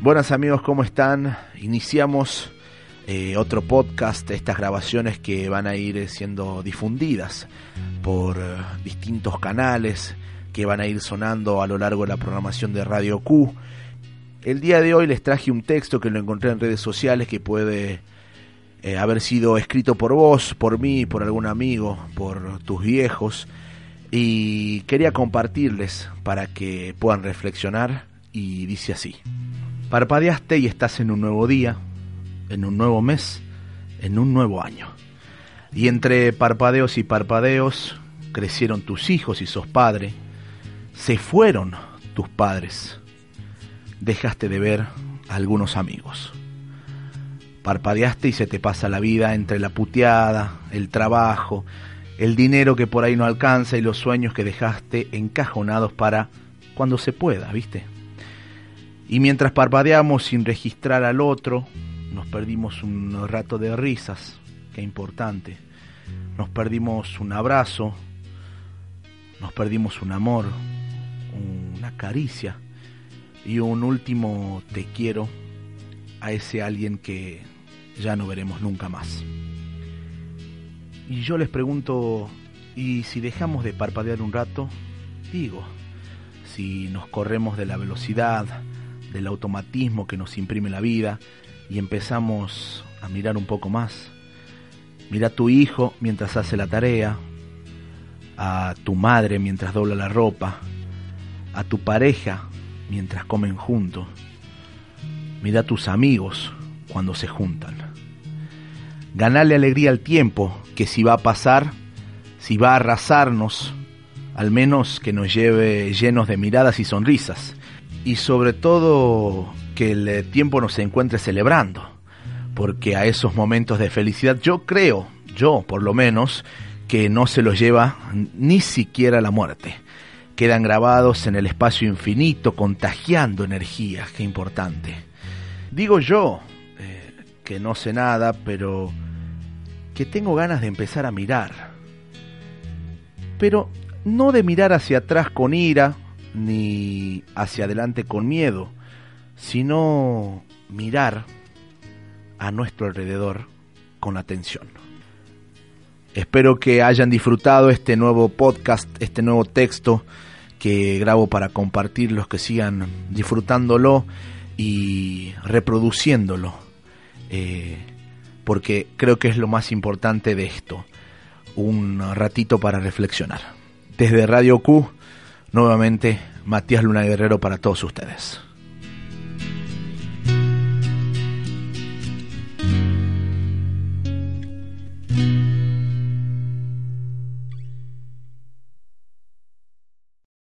Buenas amigos, ¿cómo están? Iniciamos eh, otro podcast, estas grabaciones que van a ir siendo difundidas por eh, distintos canales que van a ir sonando a lo largo de la programación de Radio Q. El día de hoy les traje un texto que lo encontré en redes sociales que puede eh, haber sido escrito por vos, por mí, por algún amigo, por tus viejos y quería compartirles para que puedan reflexionar y dice así. Parpadeaste y estás en un nuevo día, en un nuevo mes, en un nuevo año. Y entre parpadeos y parpadeos crecieron tus hijos y sos padre, se fueron tus padres, dejaste de ver a algunos amigos. Parpadeaste y se te pasa la vida entre la puteada, el trabajo, el dinero que por ahí no alcanza y los sueños que dejaste encajonados para cuando se pueda, ¿viste? Y mientras parpadeamos sin registrar al otro, nos perdimos un rato de risas, qué importante. Nos perdimos un abrazo, nos perdimos un amor, una caricia y un último te quiero a ese alguien que ya no veremos nunca más. Y yo les pregunto, ¿y si dejamos de parpadear un rato? Digo, si nos corremos de la velocidad, del automatismo que nos imprime la vida y empezamos a mirar un poco más. Mira a tu hijo mientras hace la tarea, a tu madre mientras dobla la ropa, a tu pareja mientras comen juntos. Mira a tus amigos cuando se juntan. Ganarle alegría al tiempo, que si va a pasar, si va a arrasarnos, al menos que nos lleve llenos de miradas y sonrisas y sobre todo que el eh, tiempo nos encuentre celebrando, porque a esos momentos de felicidad yo creo, yo por lo menos, que no se los lleva ni siquiera la muerte. Quedan grabados en el espacio infinito, contagiando energía, qué importante. Digo yo, eh, que no sé nada, pero que tengo ganas de empezar a mirar. Pero no de mirar hacia atrás con ira ni hacia adelante con miedo, sino mirar a nuestro alrededor con atención. Espero que hayan disfrutado este nuevo podcast, este nuevo texto que grabo para compartir, los que sigan disfrutándolo y reproduciéndolo, eh, porque creo que es lo más importante de esto, un ratito para reflexionar. Desde Radio Q, Nuevamente, Matías Luna Guerrero para todos ustedes.